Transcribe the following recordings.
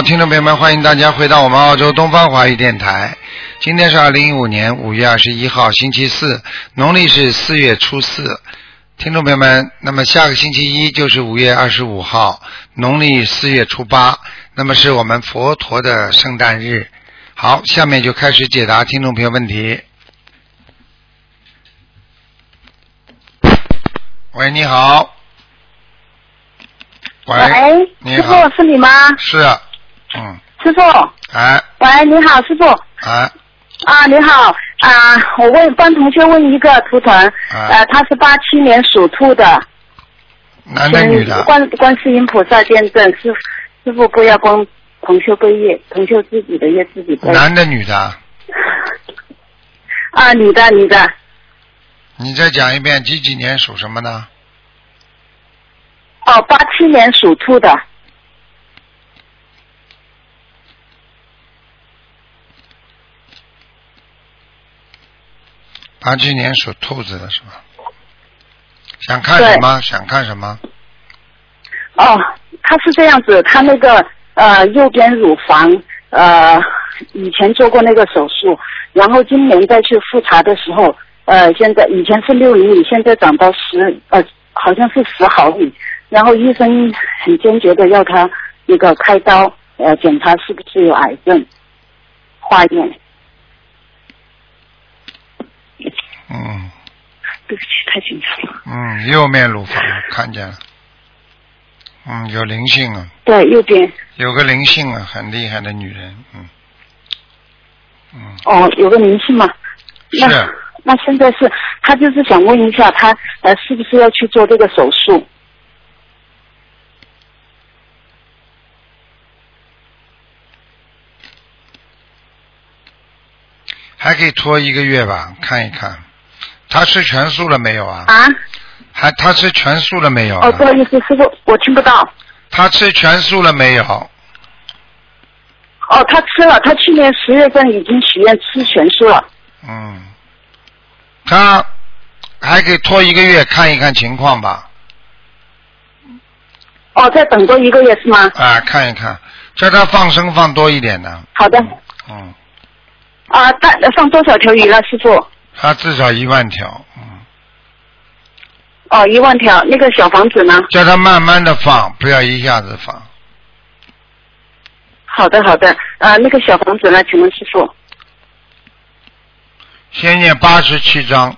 好，听众朋友们，欢迎大家回到我们澳洲东方华语电台。今天是二零一五年五月二十一号，星期四，农历是四月初四。听众朋友们，那么下个星期一就是五月二十五号，农历四月初八，那么是我们佛陀的圣诞日。好，下面就开始解答听众朋友问题。喂，你好。喂，你好，傅是你吗？是，嗯，师傅，哎。喂，你好，师傅。哎，啊，你好。啊，我问帮同学问一个图腾，啊呃，他是八七年属兔的，男的女的？观观世音菩萨见证，师师傅不要光同修背业，同修自己的业自己背。男的女的？啊，女的女的，你再讲一遍，几几年属什么呢？哦，八七年属兔的，八七年属兔子的是吧？想看什么？想看什么？哦，他是这样子，他那个呃右边乳房呃以前做过那个手术，然后今年再去复查的时候，呃现在以前是六厘米，现在长到十呃好像是十毫米，然后医生很坚决的要他那个开刀呃检查是不是有癌症化验。嗯对不起，太紧张了。嗯，右面乳房看见了。嗯，有灵性啊，对，右边有个灵性啊，很厉害的女人，嗯嗯，哦有个灵性嘛。那是那现在是他就是想问一下他呃是不是要去做这个手术？还可以拖一个月吧，看一看。他吃全素了没有啊？啊？还他吃全素了没有啊？哦，不好意思，师傅，我听不到。他吃全素了没有？哦，他吃了，他去年十月份已经许愿吃全素了。嗯，他还可以拖一个月看一看情况吧。哦，再等多一个月是吗？啊，看一看，叫他放生放多一点呢。好的。嗯，啊，大放多少条鱼了，师傅？他至少一万条，嗯，哦，一万条。那个小房子呢？叫他慢慢的放，不要一下子放。好的，好的。啊，那个小房子呢？请问师傅？先念八十七章，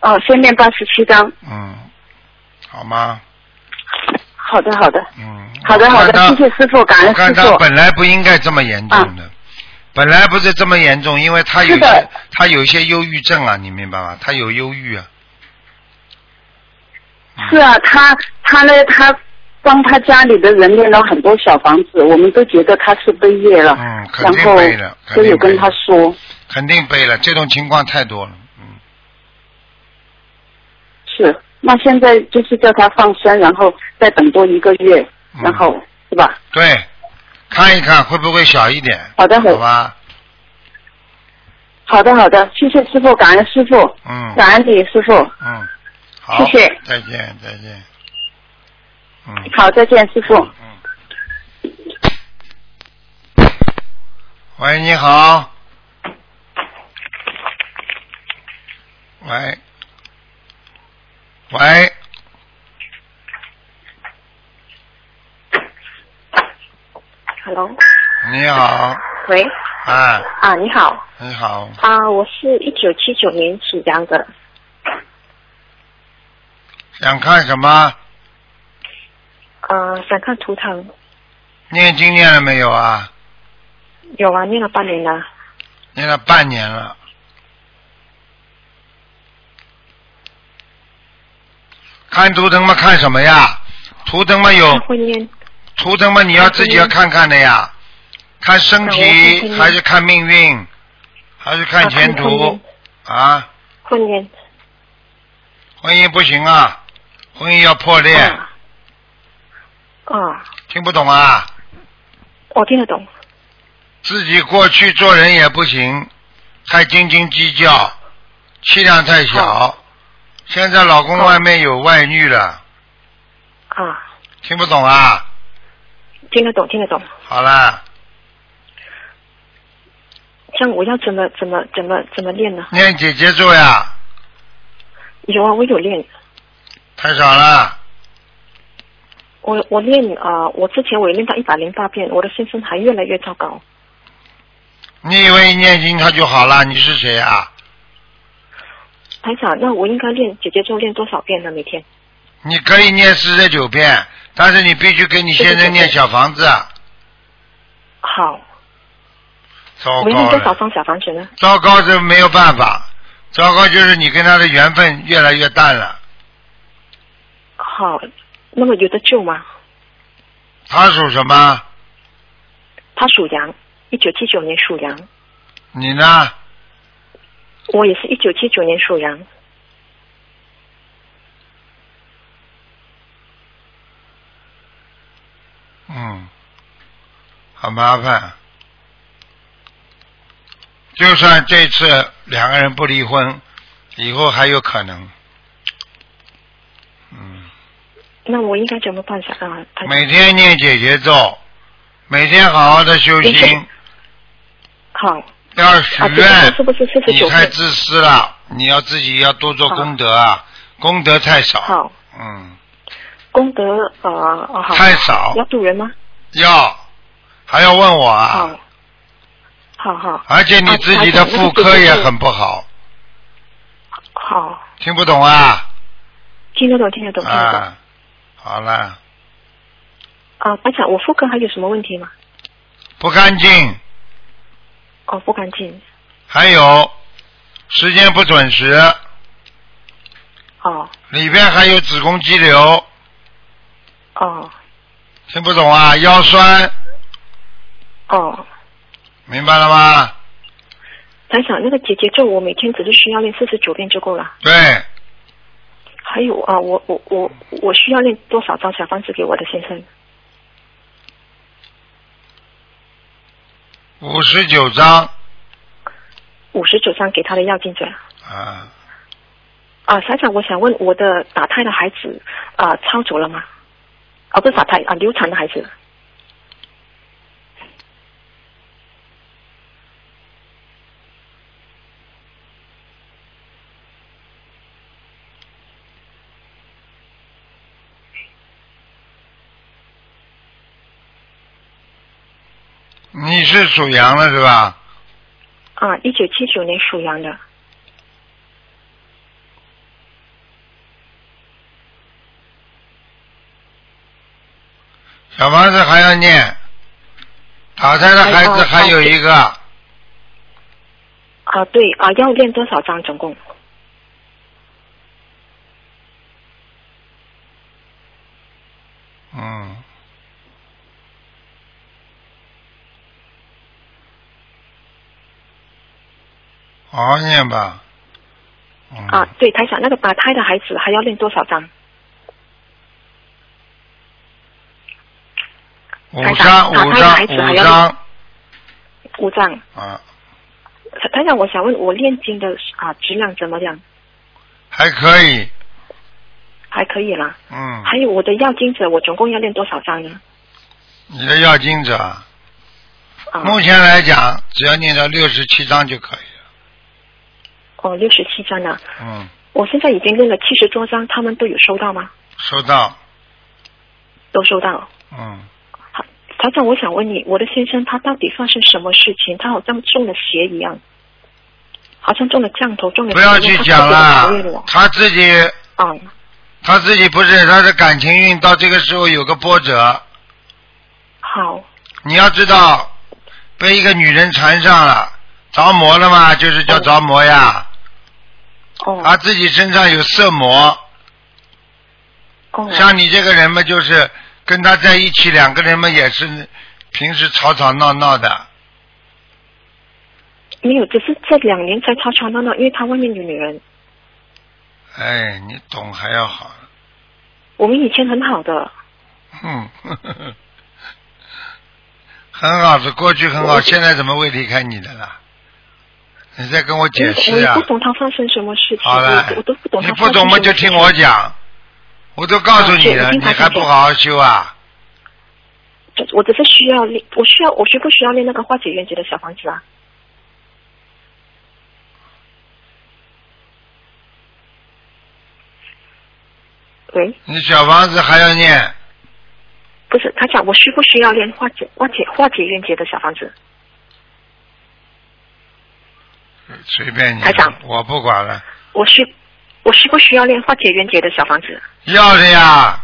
哦，先念八十七章。嗯，好吗？好的，好的。嗯。好的，好的，谢谢师傅，感恩我看师傅。他本来不应该这么严重的，本来不是这么严重，因为他有些他有一些忧郁症啊，你明白吗？他有忧郁啊。是啊，他他呢，他帮他家里的人念了很多小房子，我们都觉得他是背业了，嗯，肯然后定背了，都有跟他说，肯定背了，这种情况太多了。嗯，是。那现在就是叫他放生，然后再等多一个月，嗯然后、是吧？对，看一看会不会小一点，好的，好吧？好的，好的，谢谢师傅，感恩师傅，嗯感恩你师傅，嗯，好，谢谢再见再见。嗯好，再见，师傅。嗯。喂，你好。喂。喂，Hello，你好，喂，啊，啊，你好，你好，啊，我是一九七九年属羊的，想看什么？呃，想看图腾，念经念了没有啊？有啊，念了半年了，念了半年了。看图腾嘛，看什么呀？图腾嘛有图腾嘛，你要自己要看看的呀。看身体还是看命运，还是看前途。姻啊？婚姻，婚姻不行啊，婚姻要破裂，啊，啊，听不懂啊？我听得懂，自己过去做人也不行，太斤斤计较，气量太小。现在老公外面有外遇了，啊，听不懂啊？听得懂，听得懂。好了，像我要怎么怎么怎么怎么练呢？念姐姐咒呀，有啊，我有练，太少了。我我练啊、呃我之前我也练到一百零八遍，我的先生还越来越糟糕。你以为念经他就好了？你是谁啊？台长，那我应该练姐姐咒练多少遍呢？每天？你可以念四十九遍，但是你必须给你先生念小房子。啊好，糟我要糕了，练多少张小房子呢？糟糕是没有办法，糟糕就是你跟他的缘分越来越淡了。好，那么有的救吗？他属什么？他属羊，一九七九年属羊，你呢？我也是一九七九年属羊。嗯，很麻烦。就算这次两个人不离婚，以后还有可能。嗯，那我应该怎么办才啊？每天念姐姐咒，每天好好的修没心事，好要许愿咒。是不是你？太自私了，你要自己要多做功德啊，功德太少。好，嗯，功德呃哦好，太少。要渡人吗？要还要问我啊。好，，好好。而且你自己的妇科也很不好，好，听不懂啊？听得懂，听得懂，听得懂。啊，好了，啊，班长，我妇科还有什么问题吗？不干净，哦，不干净。还有时间不准时，哦。里边还有子宫肌瘤，哦听不懂啊？腰酸，哦，明白了吗？台长，那个姐姐咒我每天只是需要练四十九遍就够了。对，还有啊，我我我我需要练多少张小方子给我的先生？五十九张五十九张给他的要进者。啊，啊，台长，我想问我的打胎的孩子啊，超走了吗？啊，不是打胎啊，流产的孩子。你是属羊的是吧？啊，一九七九年属羊的。小房子还要念，打胎的孩子还有一个，啊，对啊，要练多少张总共？嗯，好好念吧。嗯、啊，对，台长，那个打胎的孩子还要练多少张？五张，五张，五张五张。啊，台台长，我想问我练经的啊质量怎么样？还可以。还可以啦。嗯，还有我的要经者，我总共要练多少张呢？你的要经者，啊，目前来讲，只要念到六十七张就可以了。哦，六十七张呢。嗯，我现在已经练了七十多张，他们都有收到吗？收到。都收到。嗯，台长，我想问你，我的先生他到底发生什么事情？他好像中了邪一样，好像中了降头，中了不要去讲了了，他自己啊、他自己不是他的感情运到这个时候有个波折，好，你要知道，被一个女人缠上了，着魔了嘛，就是叫着魔呀。哦他自己身上有色魔，哦，像你这个人嘛，就是跟他在一起，两个人嘛也是平时吵吵闹闹的。没有，只是这两年才吵吵闹闹，因为他外面有女人。哎，你懂还要好，我们以前很好的，嗯，呵呵呵很好的，过去很好，现在怎么会离开你的啦？你再跟我解释啊我也不！懂他发生什么事情，好了我我都不懂他你不懂嘛就听我讲，我都告诉你了，你还不好好修啊？我只是需要练，我需要我需不需要练那个化解冤结的小房子啊？喂，你小房子还要念，不是，他讲我需不需要练化解化解化解冤结的小房子？随便你台长，我不管了。我需我需不需要练化解冤结的小房子？要的呀，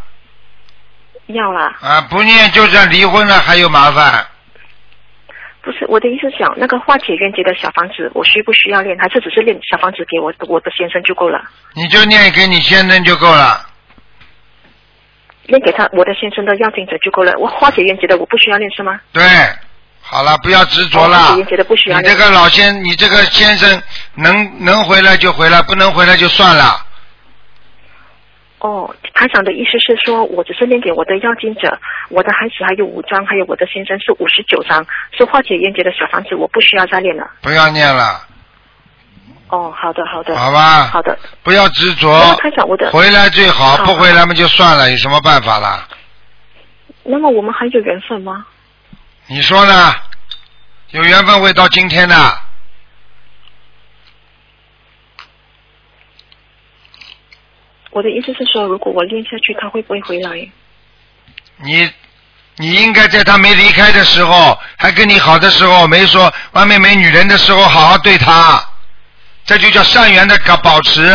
要啦，啊，不念就算离婚了还有麻烦。不是我的意思想那个化解冤结的小房子，我需不需要练？还是只是练小房子给我我的先生就够了？你就念给你先生就够了。念给他我的先生的要经者就够了。我化解冤结的我不需要练是吗？对，好了，不要执着了。你这个老先，你这个先生能能回来就回来，不能回来就算了。哦，台长的意思是说，我只是念给我的要经者，我的孩子还有五张，还有我的先生是五十九张，是化解冤结的小房子，我不需要再念了。不要念了，哦，好的，好的，好吧？好的。不要执着台长，我的回来最好，好不回来嘛就算了，有什么办法啦？那么我们还有缘分吗？你说呢？有缘分会到今天的，我的意思是说，如果我练下去，他会不会回来？你你应该在他没离开的时候，还跟你好的时候，没说外面没女人的时候，好好对他，这就叫善缘的搞保持。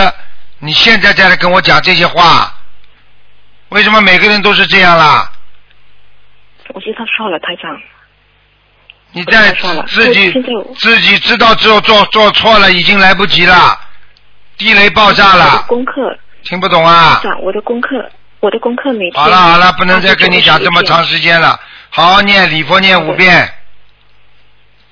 你现在再来跟我讲这些话，为什么每个人都是这样啦？我知道错了，台长。你在自己自己知道之后做做错了，已经来不及了，地雷爆炸了，功课，听不懂啊我的功课，我的功课每天。好了好了，不能再跟你讲这么长时。间了，好好念礼佛念五遍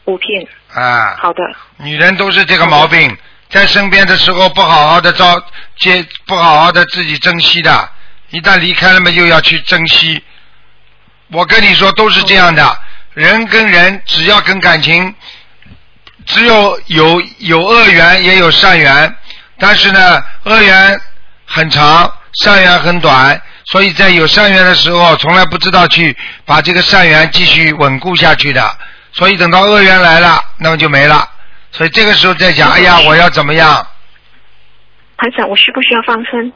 五遍，啊。好的，女人都是这个毛病，在身边的时候不好好的照接，不好好的自己珍惜的，一旦离开了嘛，又要去珍惜。我跟你说，都是这样的，人跟人只要跟感情，只有有有恶缘也有善缘，但是呢，恶缘很长，善缘很短，所以在有善缘的时候，从来不知道去把这个善缘继续稳固下去的，所以等到恶缘来了，那么就没了。所以这个时候再讲，哎呀，我要怎么样，台长，我需不需要放生？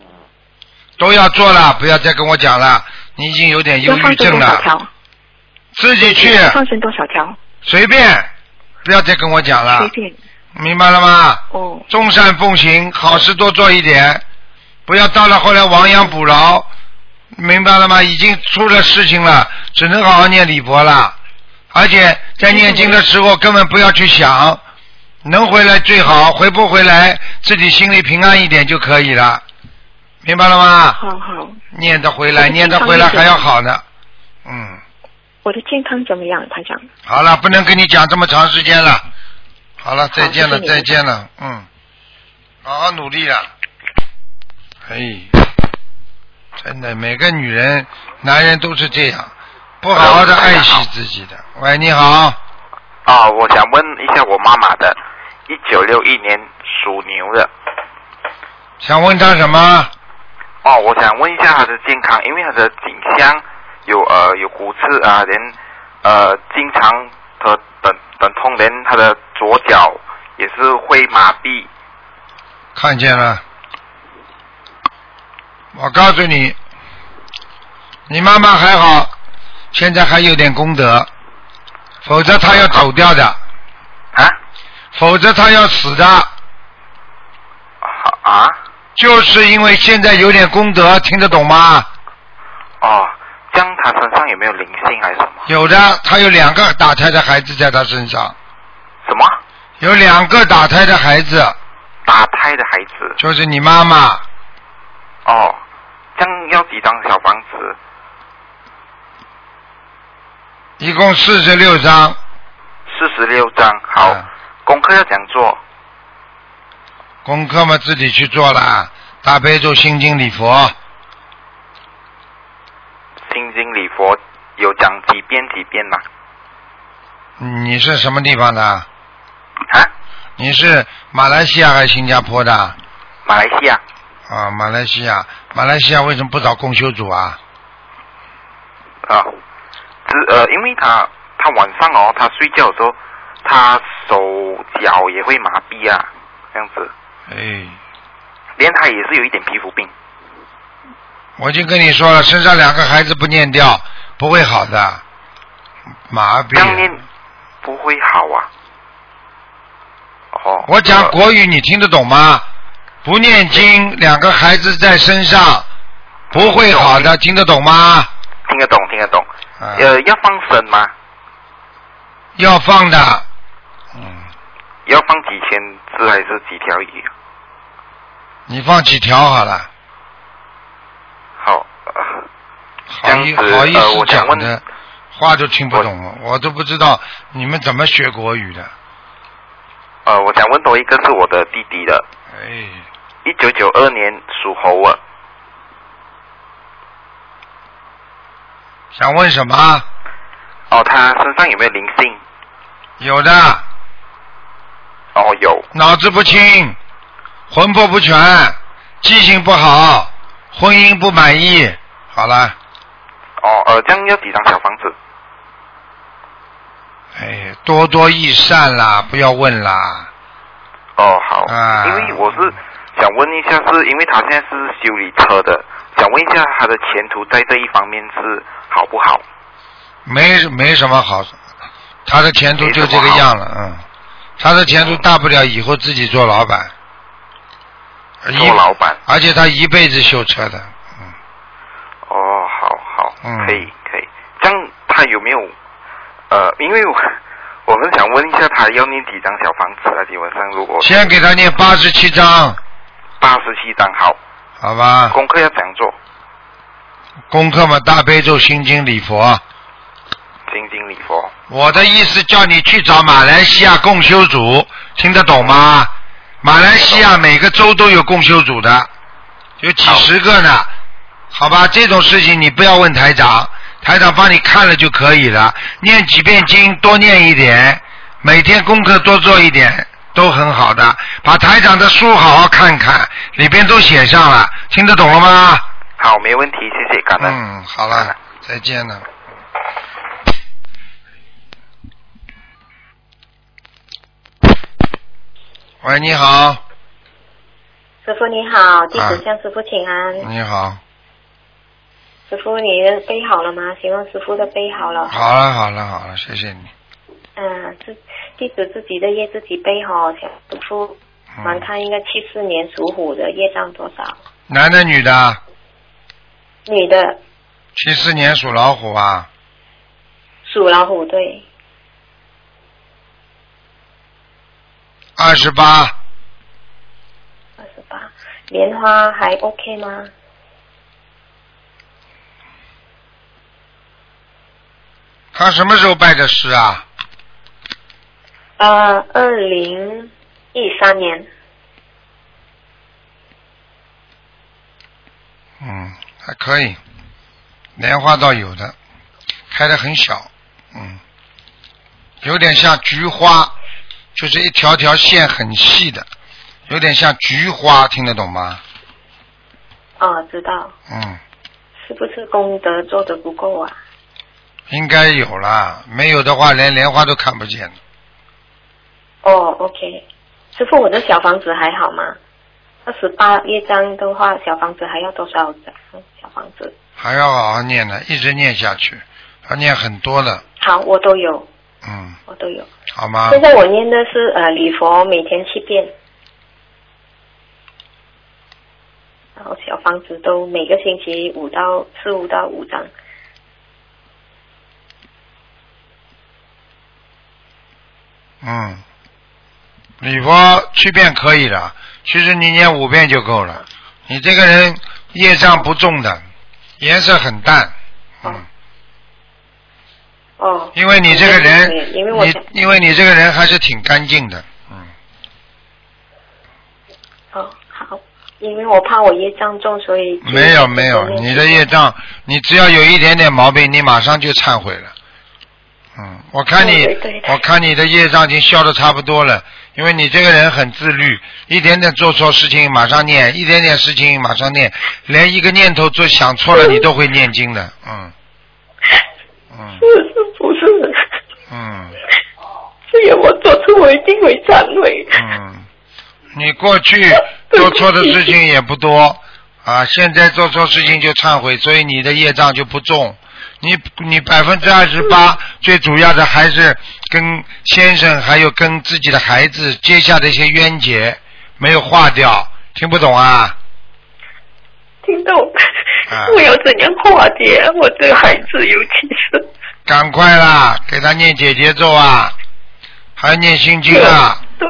都要做了，不要再跟我讲了，你已经有点忧郁症了？自己去放生多少条？随便，不要再跟我讲了随，便。明白了吗？哦，众善奉行，好事多做一点，不要到了后来亡羊补牢，明白了吗？已经出了事情了，只能好好念礼佛了。而且在念经的时候，根本不要去想，能回来最好，回不回来自己心里平安一点就可以了，明白了吗？好好。念得回来，念得回来还要好呢。嗯，我的健康怎么样，台长？好了，不能跟你讲这么长时间了。好了，再见了，谢谢再见了，嗯，好好努力了。哎，真的，每个女人、男人都是这样，不好好的爱惜自己的。喂，你好，啊，我想问一下我妈妈的，一九六一年属牛的。想问她什么？哦，我想问一下她的健康，因为她的颈项有呃有骨刺啊，连呃经常的等等痛，连他的左脚也是会麻痹。看见了。我告诉你，你妈妈还好，现在还有点功德，否则她要走掉的，啊否则她要死的。啊就是因为现在有点功德，听得懂吗？哦，这样她身上有没有灵性还是什么？有的，他有两个打胎的孩子在他身上，什么有两个打胎的孩子，打胎的孩子？就是你妈妈，哦，这样要几张小房子？一共四十六张。四十六张。好，嗯功课要怎样做？功课嘛自己去做了，大悲咒、心经、礼佛，心经礼佛有讲几遍几遍嘛？你是什么地方的？啊，你是马来西亚还是新加坡的？马来西亚。啊，马来西亚，马来西亚为什么不找公修组啊？啊，只呃，因为他他晚上哦，他睡觉的时候，他手脚也会麻痹啊，这样子，哎，连他也是有一点皮肤病。我已经跟你说了，身上两个孩子不念掉，不会好的，麻痹。不会好啊。哦。我讲呃国语，你听得懂吗？不念经，两个孩子在身上，不会好的，听得懂吗？听得懂，听得懂。啊，呃，要放生吗？要放的，嗯，要放几千只还是几条鱼？你放几条好了，好，意好意呃思讲的，话都听不懂，我都不知道你们怎么学国语的，呃，我想问多一个是我的弟弟的，哎，一九九二年属猴啊，想问什么？哦，他身上有没有灵性？有的，哦，有，脑子不清，魂魄不全，记性不好，婚姻不满意，好了。哦，呃，这样要几张小房子？哎，多多益善啦，不要问啦。哦，好，啊因为我是想问一下，是因为他现在是修理车的，想问一下他的前途在这一方面是好不好？没没什么好，他的前途就这个样了，嗯，他的前途大不了以后自己做老板，一做老板。而且他一辈子修车的，嗯，哦，好好，嗯可以可以。这样他有没有呃？因为我我们想问一下，他要念几张小房子啊？基本上如果先给他念八十七张，八十七张，好，好吧？功课要怎样做？功课嘛，大悲咒、心经、礼佛。心经礼佛。我的意思叫你去找马来西亚共修组，听得懂吗？马来西亚每个州都有共修组的，有几十个呢。好吧，这种事情你不要问台长，台长帮你看了就可以了。念几遍经，多念一点，每天功课多做一点，都很好的。把台长的书好好看看，里边都写上了，听得懂了吗？好，没问题，谢谢，感恩。嗯，好了，再见了。喂，你好，师傅你好，弟啊子向师傅请安。你好，师傅，你的背好了吗？请问师傅的背好了。好了，好了，好了，谢谢你。嗯，自弟子自己的业自己背哈，想师傅蛮嗯，看应该七四年属虎的业障多少？男的女的？女的七四年属老虎啊，属老虎对，二十八，二十八，莲花还 OK 吗？他什么时候拜的师啊？呃，二零一三年，嗯，还可以，莲花倒有的，开的很小，嗯，有点像菊花，就是一条条线很细的，有点像菊花，听得懂吗？哦，知道，嗯，是不是功德做的不够啊？应该有啦，没有的话连莲花都看不见。哦，OK，师傅，我的小房子还好吗？二十八一张的话，小房子还要多少张？小房子还要好好念呢，一直念下去，要念很多的，好，我都有，嗯，我都有。好吗？现在我念的是呃礼佛，每天七遍，然后小房子都每个星期五到四五到五张。嗯，礼佛七遍可以了，其实你念五遍就够了。你这个人业障不重的，颜色很淡，嗯，哦，因为你这个人，因为我你因为你这个人还是挺干净的，嗯，哦好，因为我怕我业障重，所以没有没有，你的业障，你只要有一点点毛病，你马上就忏悔了。嗯，我看你对对，对。我看你的业障已经消的差不多了，因为你这个人很自律，一点点做错事情马上念，一点点事情马上念，连一个念头做想错了 你都会念经的，嗯，嗯，嗯是是不是？嗯只要我做错，我一定会忏悔。嗯，你过去 做错的事情也不多啊，现在做错事情就忏悔，所以你的业障就不重。你你百分之二十八，最主要的还是跟先生还有跟自己的孩子结下的一些冤结没有化掉，听不懂啊？听懂啊？我要怎样化解我这个孩子，尤其是赶快啦，给他念姐姐咒啊，还念心经啊，对，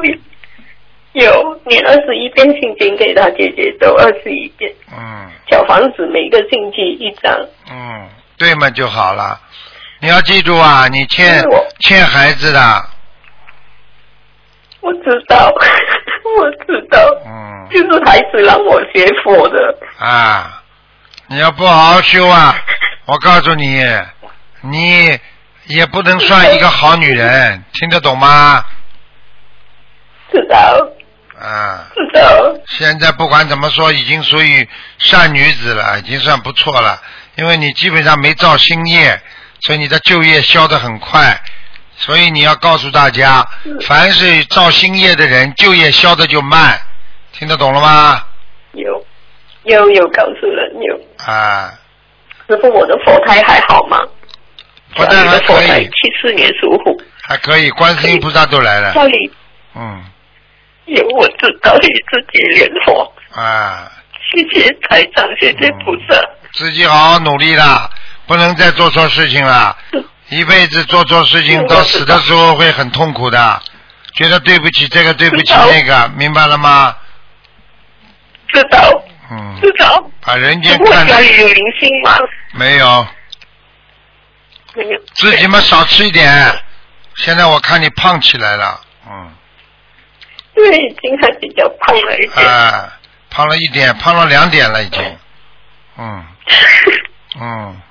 有念二十一遍心经给他姐姐咒二十一遍，嗯小房子每个星期一张。嗯，对嘛就好了。你要记住啊，你欠欠孩子的，我知道，我知道，嗯就是孩子让我学佛的。啊，你要不好好修啊，我告诉你，你也不能算一个好女人，听得懂吗？知道，啊，知道，现在不管怎么说，已经属于善女子了，已经算不错了。因为你基本上没造新业，所以你的旧业消得很快。所以你要告诉大家，凡是造新业的人，就业消的就慢。听得懂了吗？有，有有告诉了有。啊，师傅，我的佛台还好吗？佛台还可的佛台，以七四年属虎，还可以，观世音菩萨都来了。家里嗯，有我知道你自己念佛，啊，谢谢台长，谢谢菩萨。自己好好努力啦，不能再做错事情了。一辈子做错事情，到死的时候会很痛苦的，觉得对不起这个，对不起那个，明白了吗？知道，嗯，知道。把人间看得家里有灵性吗？没有，没有。自己嘛少吃一点。现在我看你胖起来了，嗯，对，已经还比较胖了一点。啊，胖了一点，胖了两点了已经，嗯 嗯，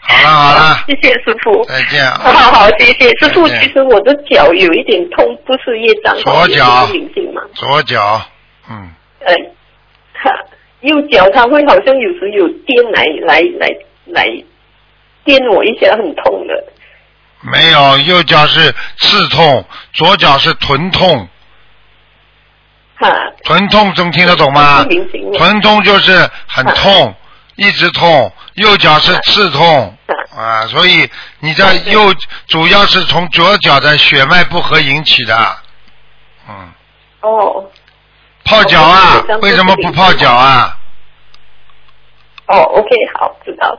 好了好了，谢谢师傅。再见。啊。好好好，谢谢。师傅。其实我的脚有一点痛，不是业障，左脚。也是灵性嘛。左脚，嗯，呃，哈，右脚它会好像有时有电来来来来电我一下，很痛的。没有，右脚是刺痛，左脚是臀痛，哈，臀痛总听得懂吗？臀痛就是很痛，一直痛，右脚是刺痛啊，所以你的右主要是从左脚的血脉不和引起的，嗯，哦泡脚啊哦，为什么不泡脚啊？哦，OK，好，知道。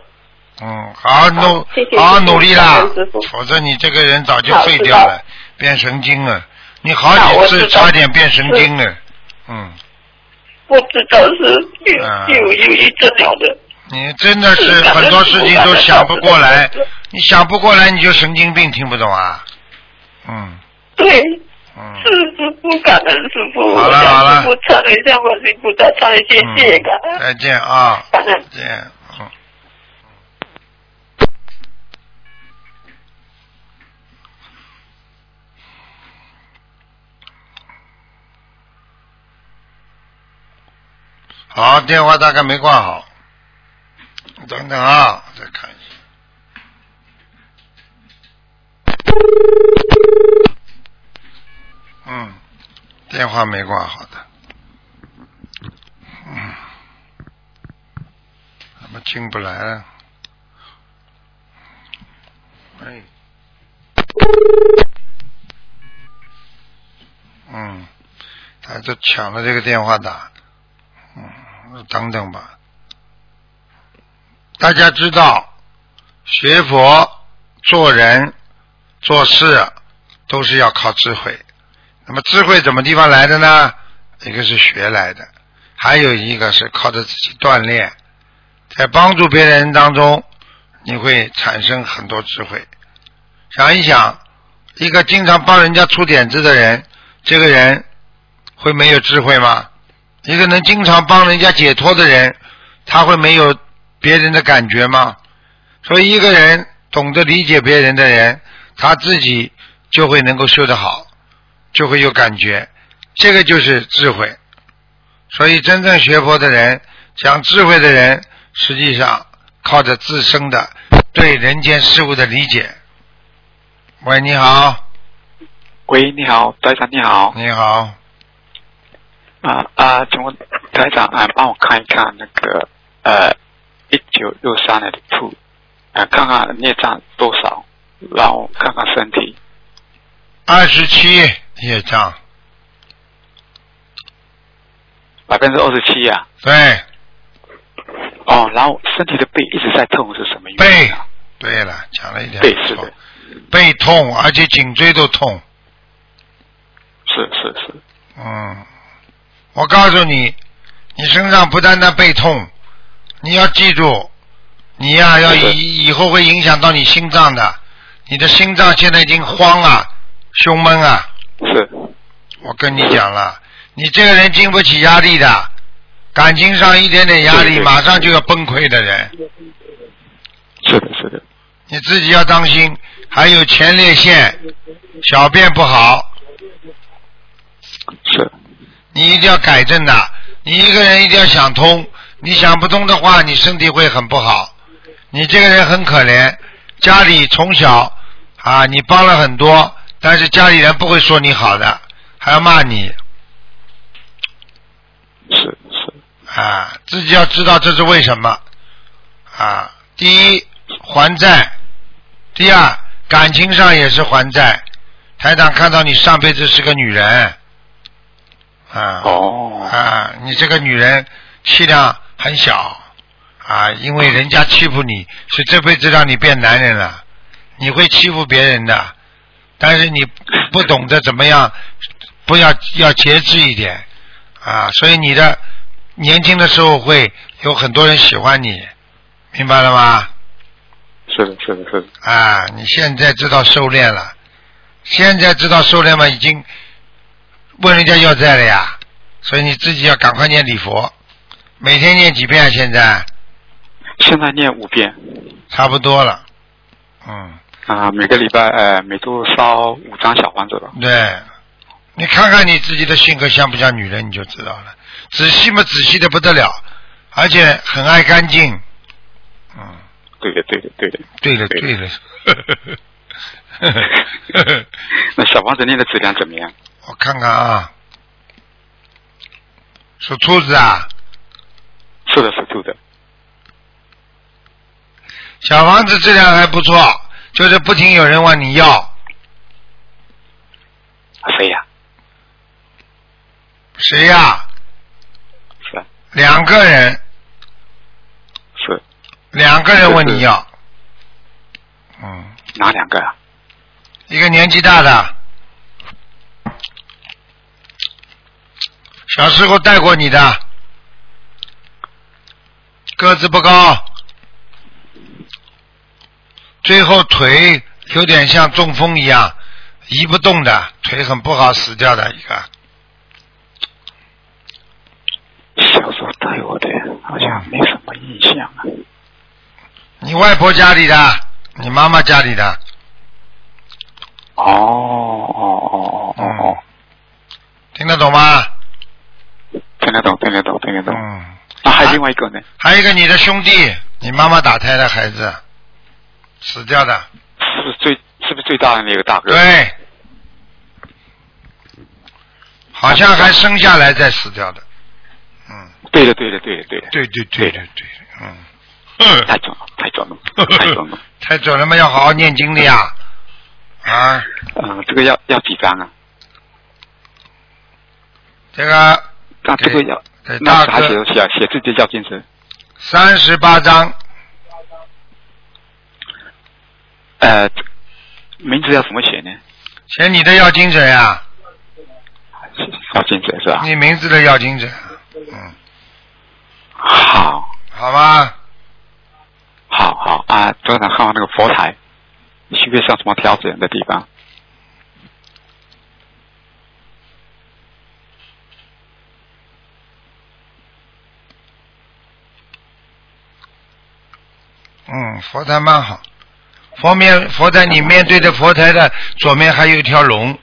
嗯，好好努好好努力啦否则你这个人早就废掉了，变神经了。你好好几次差点变神经了，嗯，我知道是有、啊。有有一症了的。你真的是 很多事情都想不过来，你想不过来你就神经病，听不懂啊？嗯对，嗯师傅感恩师傅，好了好了师傅忏悔，向观世音菩萨忏悔，谢谢感嗯，恩再见啊，感恩。再见，嗯。好，电话大概没挂好，等等啊，我再看一下。嗯，电话没挂好的。嗯，怎么进不来了？哎，嗯，他都抢了这个电话打，嗯，等等吧。大家知道，学佛、做人、做事都是要靠智慧。那么智慧怎么地方来的呢？一个是学来的，还有一个是靠着自己锻炼，在帮助别人当中，你会产生很多智慧。想一想，一个经常帮人家出点子的人，这个人会没有智慧吗？一个能经常帮人家解脱的人，他会没有别人的感觉吗？所以，一个人懂得理解别人的人，他自己就会能够修得好，就会有感觉。这个就是智慧。所以，真正学佛的人，讲智慧的人，实际上靠着自身的对人间事物的理解。喂，你好，喂，你好，台长，你好。你好，啊啊，请问台长啊，帮我看一看那个呃，一九六三年的兔，啊，看看孽障多少，然后看看身体。二十七孽障，百分之二十七呀。对哦，然后身体的背一直在痛是什么原背因啊？，对了，讲了一点对，不错是的，背痛，而且颈椎都痛。是是是，嗯，我告诉你，你身上不单单背痛，你要记住，你呀、要以以后会影响到你心脏的。你的心脏现在已经慌了，胸闷啊。是我跟你讲了，你这个人经不起压力的，感情上一点点压力，马上就要崩溃的人，是的是的，你自己要当心。还有前列腺，小便不好，是你一定要改正的。你一个人一定要想通，你想不通的话，你身体会很不好。你这个人很可怜，家里从小啊，你帮了很多，但是家里人不会说你好的，还要骂你是是啊。自己要知道这是为什么啊。第一，还债；第二，感情上也是还债。台长看到你上辈子是个女人啊。哦啊，你这个女人气量很小。啊，因为人家欺负你，是这辈子让你变男人了，你会欺负别人的，但是你不懂得怎么样，不要要节制一点。啊，所以你的年轻的时候会有很多人喜欢你，明白了吗？是的是的是的，啊，你现在知道收敛了，现在知道收敛吗？已经问人家要债了呀，所以你自己要赶快念礼佛，每天念几遍？啊现在现在念五遍差不多了，嗯，啊，每个礼拜呃每周烧五张小黄纸了。对，你看看你自己的性格像不像女人，你就知道了。仔细嘛，仔细的不得了，而且很爱干净，嗯，对的对的对的。对的对对了，那小房子念的质量怎么样？我看看啊，属兔子啊。是的，是住的。小房子质量还不错，就是不停有人问你要，谁呀？谁呀、是啊。两个人，是。两个人问你要，嗯，哪两个啊？一个年纪大的，小时候带过你的，个子不高，最后腿有点像中风一样，移不动的，腿很不好，死掉的一个。小时候带我的，好像没什么印象啊。你外婆家里的，你妈妈家里的，哦哦哦哦哦，听得懂吗？听得懂，听得懂，听得懂。那还有另外一个呢？还有一个你的兄弟，你妈妈打胎的孩子，死掉的，是不是最是不是最大的那个大哥？对，好像还生下来再死掉的，嗯，对的，对的，对的，对的，对对对的对的，嗯，哼 太准了，太准了，太准了。太准了嘛，要好好念经的呀，啊，嗯，这个要要几张啊？这个那这个要给那大哥还写写写自己叫精神。三十八章，呃，名字要怎么写呢？写你的要精神呀，要精神是吧？你名字的要精神，嗯，好，好吧，好，好啊！昨天看看那个佛台，需不需要什么调整的地方？嗯，佛台蛮好。佛面佛台，你面对着佛台的左面还有一条龙，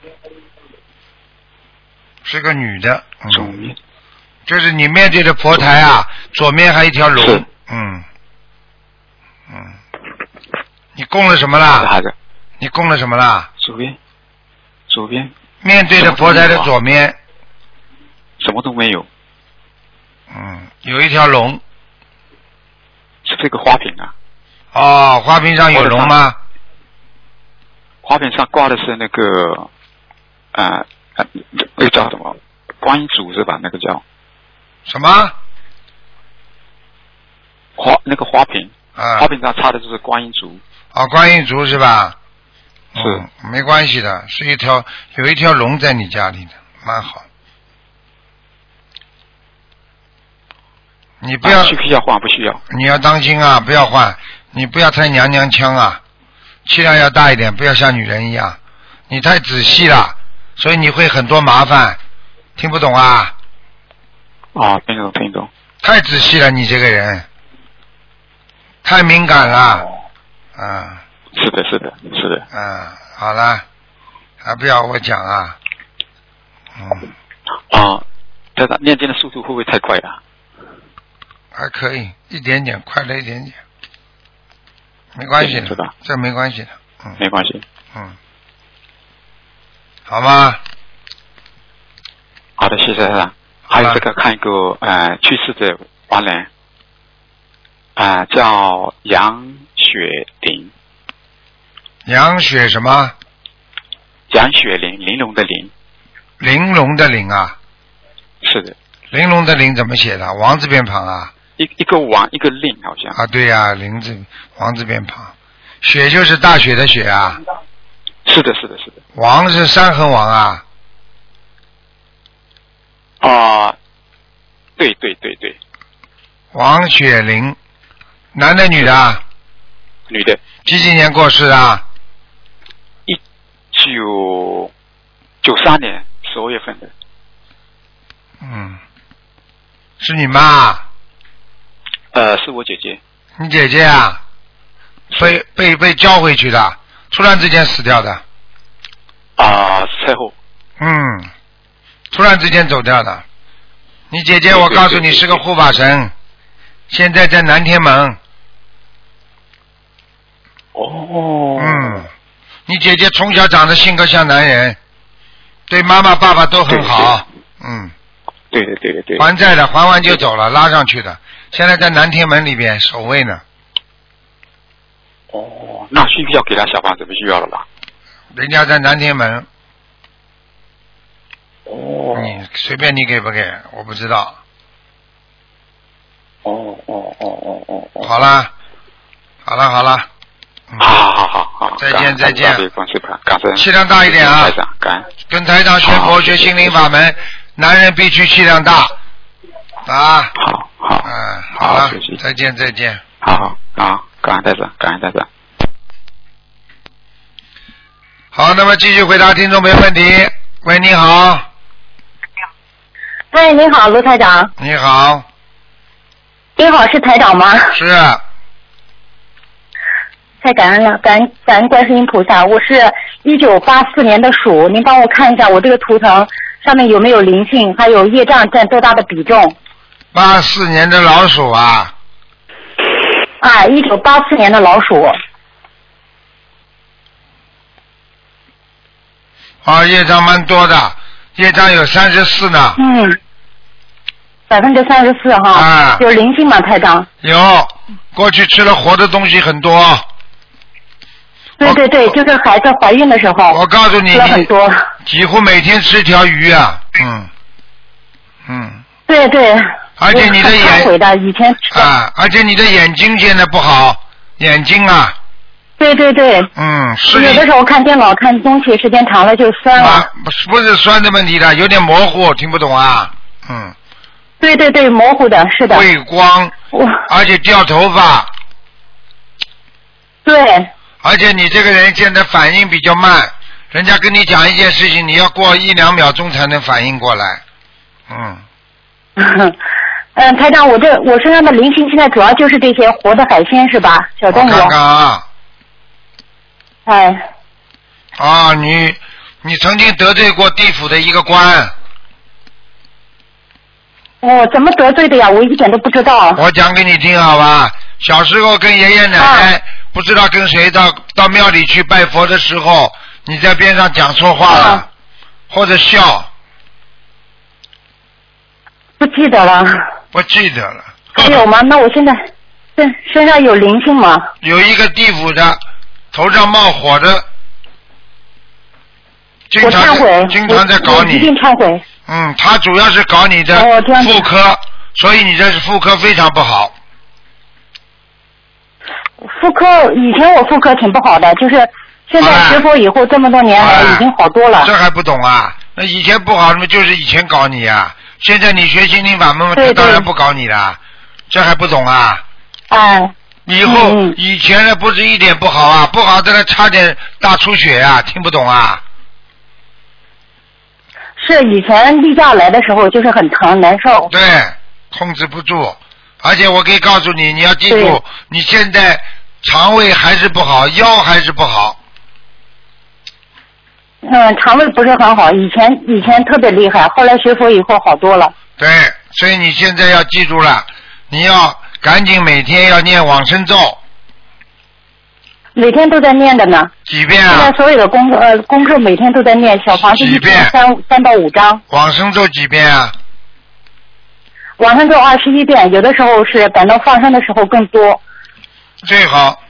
是个女的。嗯，就是你面对着佛台啊，左面还有一条龙。嗯，嗯，你供了什么啦？好的，你供了什么啦？左边左边面对着佛台的左面，什么都没有，嗯，有一条龙。是这个花瓶啊，哦，花瓶上有龙吗？花瓶上挂的是那个呃呃那个叫什么观音竹是吧？那个叫什么？花那个花瓶，啊花瓶上插的就是观音竹，哦，观音竹是吧？是嗯，没关系的，是一条有一条龙在你家里的，蛮好。你不要啊需不需要换？不需要。你要当心啊，不要换，你不要太娘娘腔啊，气量要大一点，不要像女人一样，你太仔细了，所以你会很多麻烦，听不懂啊？啊，听懂听懂。太仔细了，你这个人。太敏感了，啊。是的，是的，是的。嗯，好了，还不要我讲啊，嗯，啊，这个念经的速度会不会太快了？还可以，一点点，快了一点点，没关系的对知道，这没关系的，嗯没关系。嗯，好吗？好的，谢谢台长。还有这个看一个呃去世的亡人，啊、叫杨雪玲，杨雪什么？杨雪玲，玲珑的玲，玲珑的玲啊，是的，玲珑的玲怎么写的？王字边旁啊？一一个王一个令好像。啊，对呀、林字王字边旁，雪就是大雪的雪啊，是的，是的，是的。王是山横王啊，啊、对对对对，王雪玲，男的女的啊？女的，几几年过世的啊？九九三年十二月份的，嗯，是你妈？呃，是我姐姐。你姐姐啊？被被被叫回去的，突然之间死掉的，啊、车祸。嗯，突然之间走掉的。你姐姐，我告诉你是个护法神，现在在南天门。哦。嗯，你姐姐从小长得性格像男人，对妈妈爸爸都很好。嗯，对对对对对。还债的还完就走了，拉上去的。现在在南天门里边守卫呢，哦，那需不需要给他小房子？不需要了吧。人家在南天门，哦你随便你给不给，我不知道。哦哦哦哦哦哦。好啦，好啦，好啦，嗯好好好好好。再见再见。气量大一点啊跟台长学佛学心灵法门，男人必须气量大啊。好好嗯，好了学习，再见再见。好好啊，感恩台长，感恩台长。好，那么继续回答听众没问题。喂，你好，喂，你好，卢台长。你好，你好，是台长吗？是太感恩了，感恩感恩观世音菩萨。我是一九八四年的鼠，您帮我看一下我这个图腾上面有没有灵性，还有业障占多大的比重？八四年的老鼠啊，啊，一九八四年的老鼠。啊，业障蛮多的，业障有三十四呢，嗯，百分之三十四哈，啊有灵性吗，台长？有，过去吃了活的东西很多。对对对，就是孩子怀孕的时候我告诉你，吃了很多。几乎每天吃条鱼啊，嗯，嗯，对对。而且你的眼的，以前。啊，而且你的眼睛现在不好，眼睛啊，对对对。嗯，视力有的时候看电脑看东西时间长了就酸了。啊，不是酸的问题的，有点模糊，听不懂啊，嗯，对对对，模糊的，是的。畏光，我而且掉头发，对，而且你这个人现在反应比较慢，人家跟你讲一件事情，你要过一两秒钟才能反应过来，嗯，嗯，台长，我这我身上的灵性现在主要就是这些活的海鲜是吧？小动物。我看看啊，哎，啊，你你曾经得罪过地府的一个官，我怎么得罪的呀？我一点都不知道。我讲给你听好吧？小时候跟爷爷奶奶不知道跟谁到到庙里去拜佛的时候，你在边上讲错话了，啊或者笑，不记得了。不记得了。还有吗？那我现在身身上有灵性吗？有一个地府的，头上冒火的，经我常忏悔，经常在搞我我一定你。忏悔。嗯，他主要是搞你的哦这样子妇科，所以你这是妇科非常不好。妇科以前我妇科挺不好的，就是现在学佛以后这么多年来已经好多了。这还不懂啊？那以前不好，那么就是以前搞你啊。现在你学心灵法门，他当然不搞你了。这还不懂啊？哎，以后、以前的不是一点不好啊，不好的那差点大出血啊，听不懂啊？是以前例假来的时候就是很疼难受。对，控制不住，而且我可以告诉你，你要记住，你现在肠胃还是不好，腰还是不好，嗯，肠胃不是很好，以前以前特别厉害，后来学佛以后好多了。对，所以你现在要记住了，你要赶紧每天要念往生咒每天都在念的呢，几遍啊现在啊？所有的功课呃功课每天都在念，小房子一几遍三三到五章，往生咒几遍啊？往生咒二十一遍，有的时候是等到放生的时候更多。最好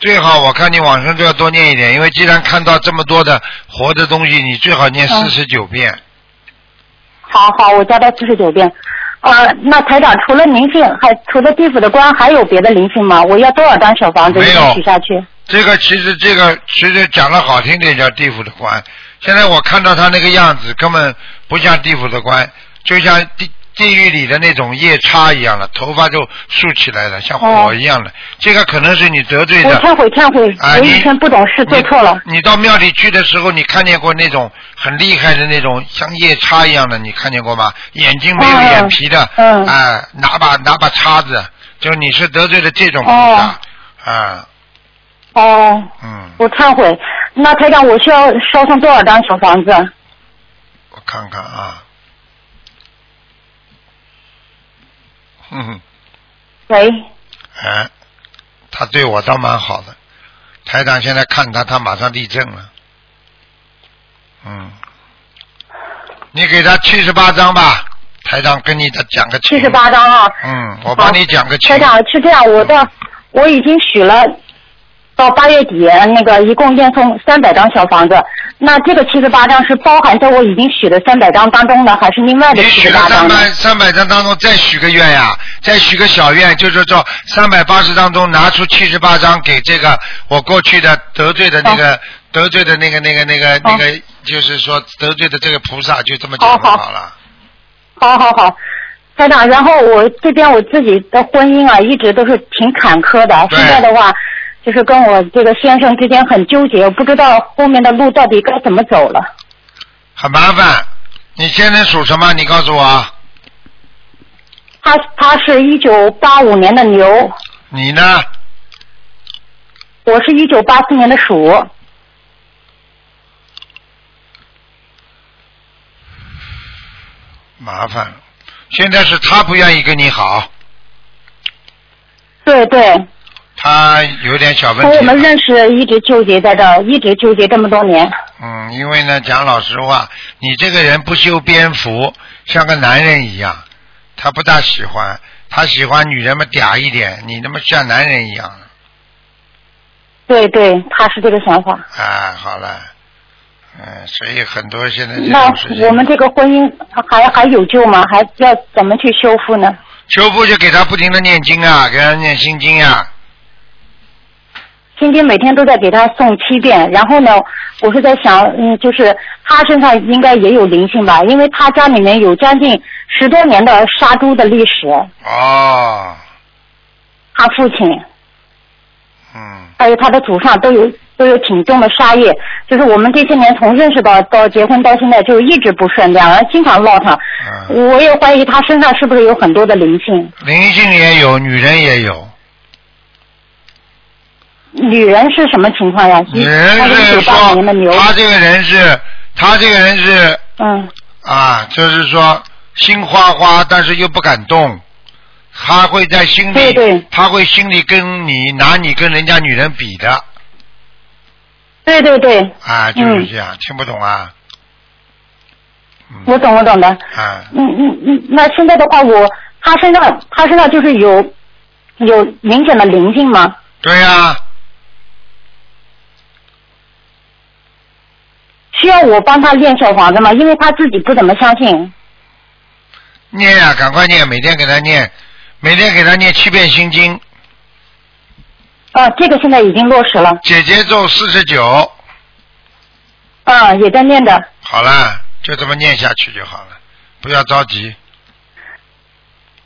最好，我看你往生咒要多念一点，因为既然看到这么多的活的东西，你最好念嗯四十九遍。好好，我加到四十九遍。呃，那台长除了灵性，还除了地府的官，还有别的灵性吗？我要多少张小房子取下去？这个其实这个其实讲的好听点叫地府的官，现在我看到他那个样子根本不像地府的官，就像地地狱里的那种夜叉一样了，头发就竖起来了，像火一样的。这个可能是你得罪的。我忏悔忏悔，我以前不懂事做错了。你。你到庙里去的时候，你看见过那种很厉害的那种像夜叉一样的，你看见过吗？眼睛没有嗯眼皮的，嗯啊，拿把拿把叉子，就是你是得罪了这种菩哦萨，啊，哦，嗯，我忏悔。那台长，我需要烧上多少张小房子？我看看啊，哼哼，喂，啊，他对我倒蛮好的，台长现在看他，他马上立正了，嗯，你给他七十八张吧，台长跟你的讲个情，七十八张啊。嗯，我帮你讲个七台，长是这样，我的我已经许了，到八月底那个一共念送三百张小房子。那这个七十八张是包含在我已经许的三百张当中呢，还是另外的？三百三百张当中再许个愿呀，再许个小愿，就是说三百八十当中拿出七十八张给这个我过去的得罪的那个、得罪的那个那个那个那个，就是说得罪的这个菩萨，就这么讲就好好好了。好好好，台长，然后我这边我自己的婚姻啊，一直都是挺坎坷的。现在的话，就是跟我这个先生之间很纠结，我不知道后面的路到底该怎么走了。很麻烦。你现在属什么？你告诉我。他他是一九八五年的牛，你呢？我是一九八四年的鼠。麻烦了。现在是他不愿意跟你好，对对，他有点小问题我们。认识一直纠结在这儿，一直纠结这么多年。嗯，因为呢，讲老实话，你这个人不修边幅，像个男人一样，他不大喜欢，他喜欢女人们嗲一点，你那么像男人一样。对对，他是这个想法。啊，好了，嗯，所以很多现在这那我们这个婚姻还还有救吗？还要怎么去修复呢？修复就给他不停的念经啊，给他念心经啊，心经每天都在给他送七遍，然后呢，我是在想，嗯，就是他身上应该也有灵性吧，因为他家里面有将近十多年的杀猪的历史，哦，他父亲嗯，还有他的祖上都有都有挺重的杀业，就是我们这些年从认识到到结婚到现在就一直不顺，两人经常闹腾，嗯，我也怀疑他身上是不是有很多的灵性，灵性也有，女人也有，女人是什么情况呀？女人是说，他这个人是，他这个人是嗯，啊，就是说心花花，但是又不敢动，他会在心里，对对。他会心里跟你拿你跟人家女人比的。对对对，啊，就是这样，听不懂啊？嗯。我懂我懂的。啊，嗯嗯嗯，那现在的话，我他身上他身上就是有有明显的灵性吗？对呀、需要我帮他练小房子吗？因为他自己不怎么相信。念呀、赶快念，每天给他念，每天给他念七遍心经，啊，这个现在已经落实了。姐姐咒四十九，啊，也在念的。好了，就这么念下去就好了，不要着急。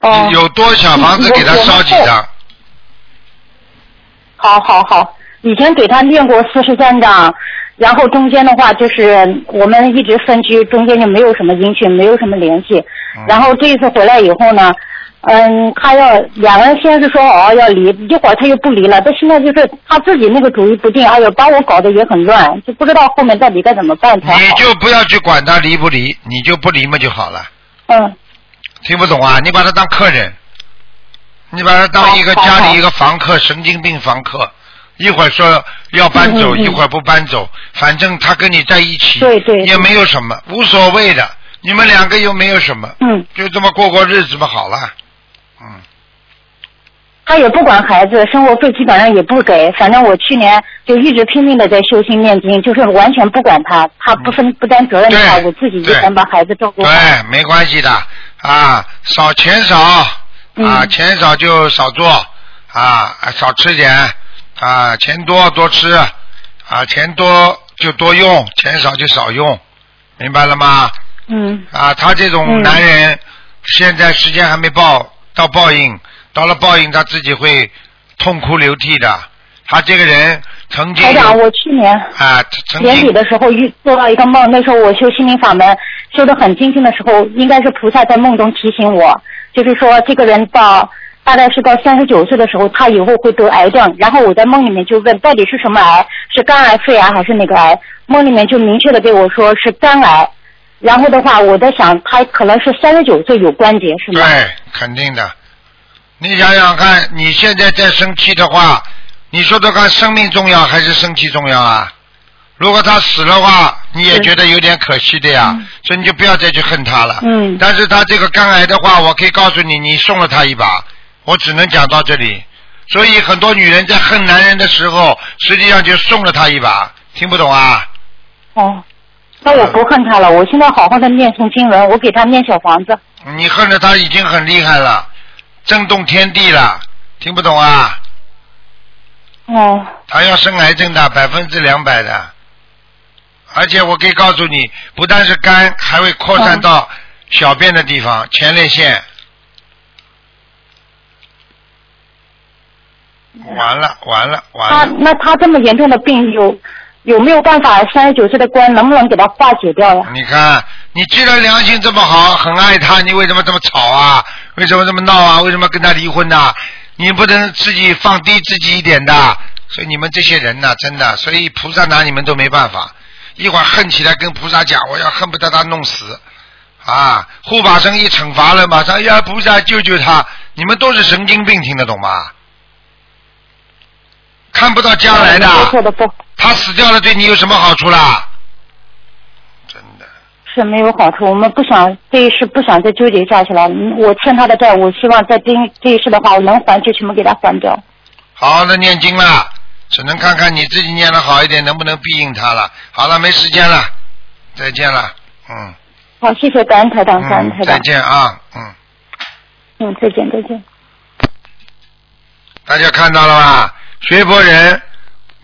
哦。有多小房子给他烧几我张？好好好，以前给他念过四十三章，然后中间的话就是我们一直分居，中间就没有什么音讯，没有什么联系。嗯然后这一次回来以后呢，嗯，他要两个人先是说哦要离，一会儿他又不离了，他现在就是他自己那个主意不定，哎呦，把我搞得也很乱，就不知道后面到底该怎么办才好。你就不要去管他离不离，你就不离嘛就好了。嗯听不懂啊？你把他当客人，你把他当一个家里一个房客，神经病房客。一会儿说要搬走，嗯嗯嗯一会儿不搬走，反正他跟你在一起，对对也没有什么，无所谓的。你们两个又没有什么，嗯，就这么过过日子嘛，好了。嗯，他也不管孩子，生活费基本上也不给。反正我去年就一直拼命的在修心念经，就是完全不管他，他不分不担责任的话，我自己就对想把孩子照顾好。对，没关系的啊，少钱少啊，嗯钱少就少做啊，少吃点啊，钱多多吃啊，钱多就多用，钱少就少用，明白了吗？嗯啊，他这种嗯男人，现在时间还没报，到报应，到了报应他自己会痛哭流涕的。他这个人曾经台长，我去年啊，曾年底的时候遇做到一个梦，那时候我修心灵法门修得很精进的时候，应该是菩萨在梦中提醒我，就是说这个人到大概是到三十九岁的时候，他以后会得癌症。然后我在梦里面就问，到底是什么癌？是肝癌、肺癌还是哪个癌？梦里面就明确的对我说是肝癌。然后的话，我在想，他可能是三十九岁有关节，是吗？对，肯定的。你想想看，你现在在生气的话，你说的看，生命重要还是生气重要啊？如果他死的话，你也觉得有点可惜的呀，所以你就不要再去恨他了。嗯但是他这个肝癌的话，我可以告诉你，你送了他一把，我只能讲到这里。所以很多女人在恨男人的时候，实际上就送了他一把，听不懂啊？哦，那我不恨他了，我现在好好的念诵经文，我给他念小房子。你恨着他已经很厉害了，震动天地了，听不懂啊？哦，他要生癌症的，百分之两百的。而且我可以告诉你，不但是肝，还会扩散到小便的地方，前列腺。完了，完了，完了他！那他这么严重的病有有没有办法？三十九岁的关能不能给他化解掉呀？你看，你既然良心这么好，很爱他，你为什么这么吵啊？为什么这么闹啊？为什么跟他离婚呐、你不能自己放低自己一点的。所以你们这些人呐、真的，所以菩萨拿你们都没办法。一会儿恨起来跟菩萨讲，我要恨不得他弄死啊！护法神一惩罚了，马上哎呀菩萨救救他！你们都是神经病，听得懂吗？看不到将来的，错的不他死掉了对你有什么好处啦？真的。是没有好处。我们不想这一世不想再纠结下去了。嗯我欠他的债，我希望在这这一世的话，我能还就全部给他还掉。好好的念经啦，只能看看你自己念的好一点，能不能庇应他了。好了，没时间了，再见了，嗯，好，谢谢感恩台长，感恩嗯台，长。再见啊，嗯，嗯，再见，再见。大家看到了吧？学佛人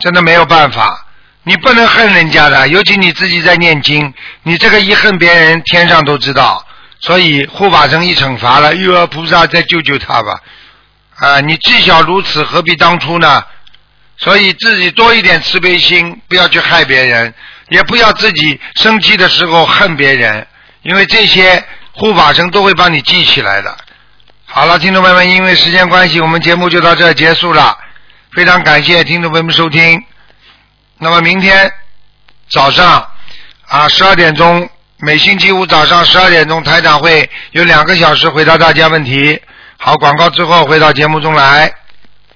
真的没有办法，你不能恨人家的，尤其你自己在念经，你这个一恨别人，天上都知道。所以护法神一惩罚了，又要菩萨再救救他吧。啊，你既小如此，何必当初呢？所以自己多一点慈悲心，不要去害别人，也不要自己生气的时候恨别人，因为这些护法神都会帮你记起来的。好了，听众朋友们，因为时间关系，我们节目就到这结束了。非常感谢听众朋友们收听。那么明天早上啊十二点钟，每星期五早上十二点钟，台长会有两个小时回答大家问题。好，广告之后回到节目中来。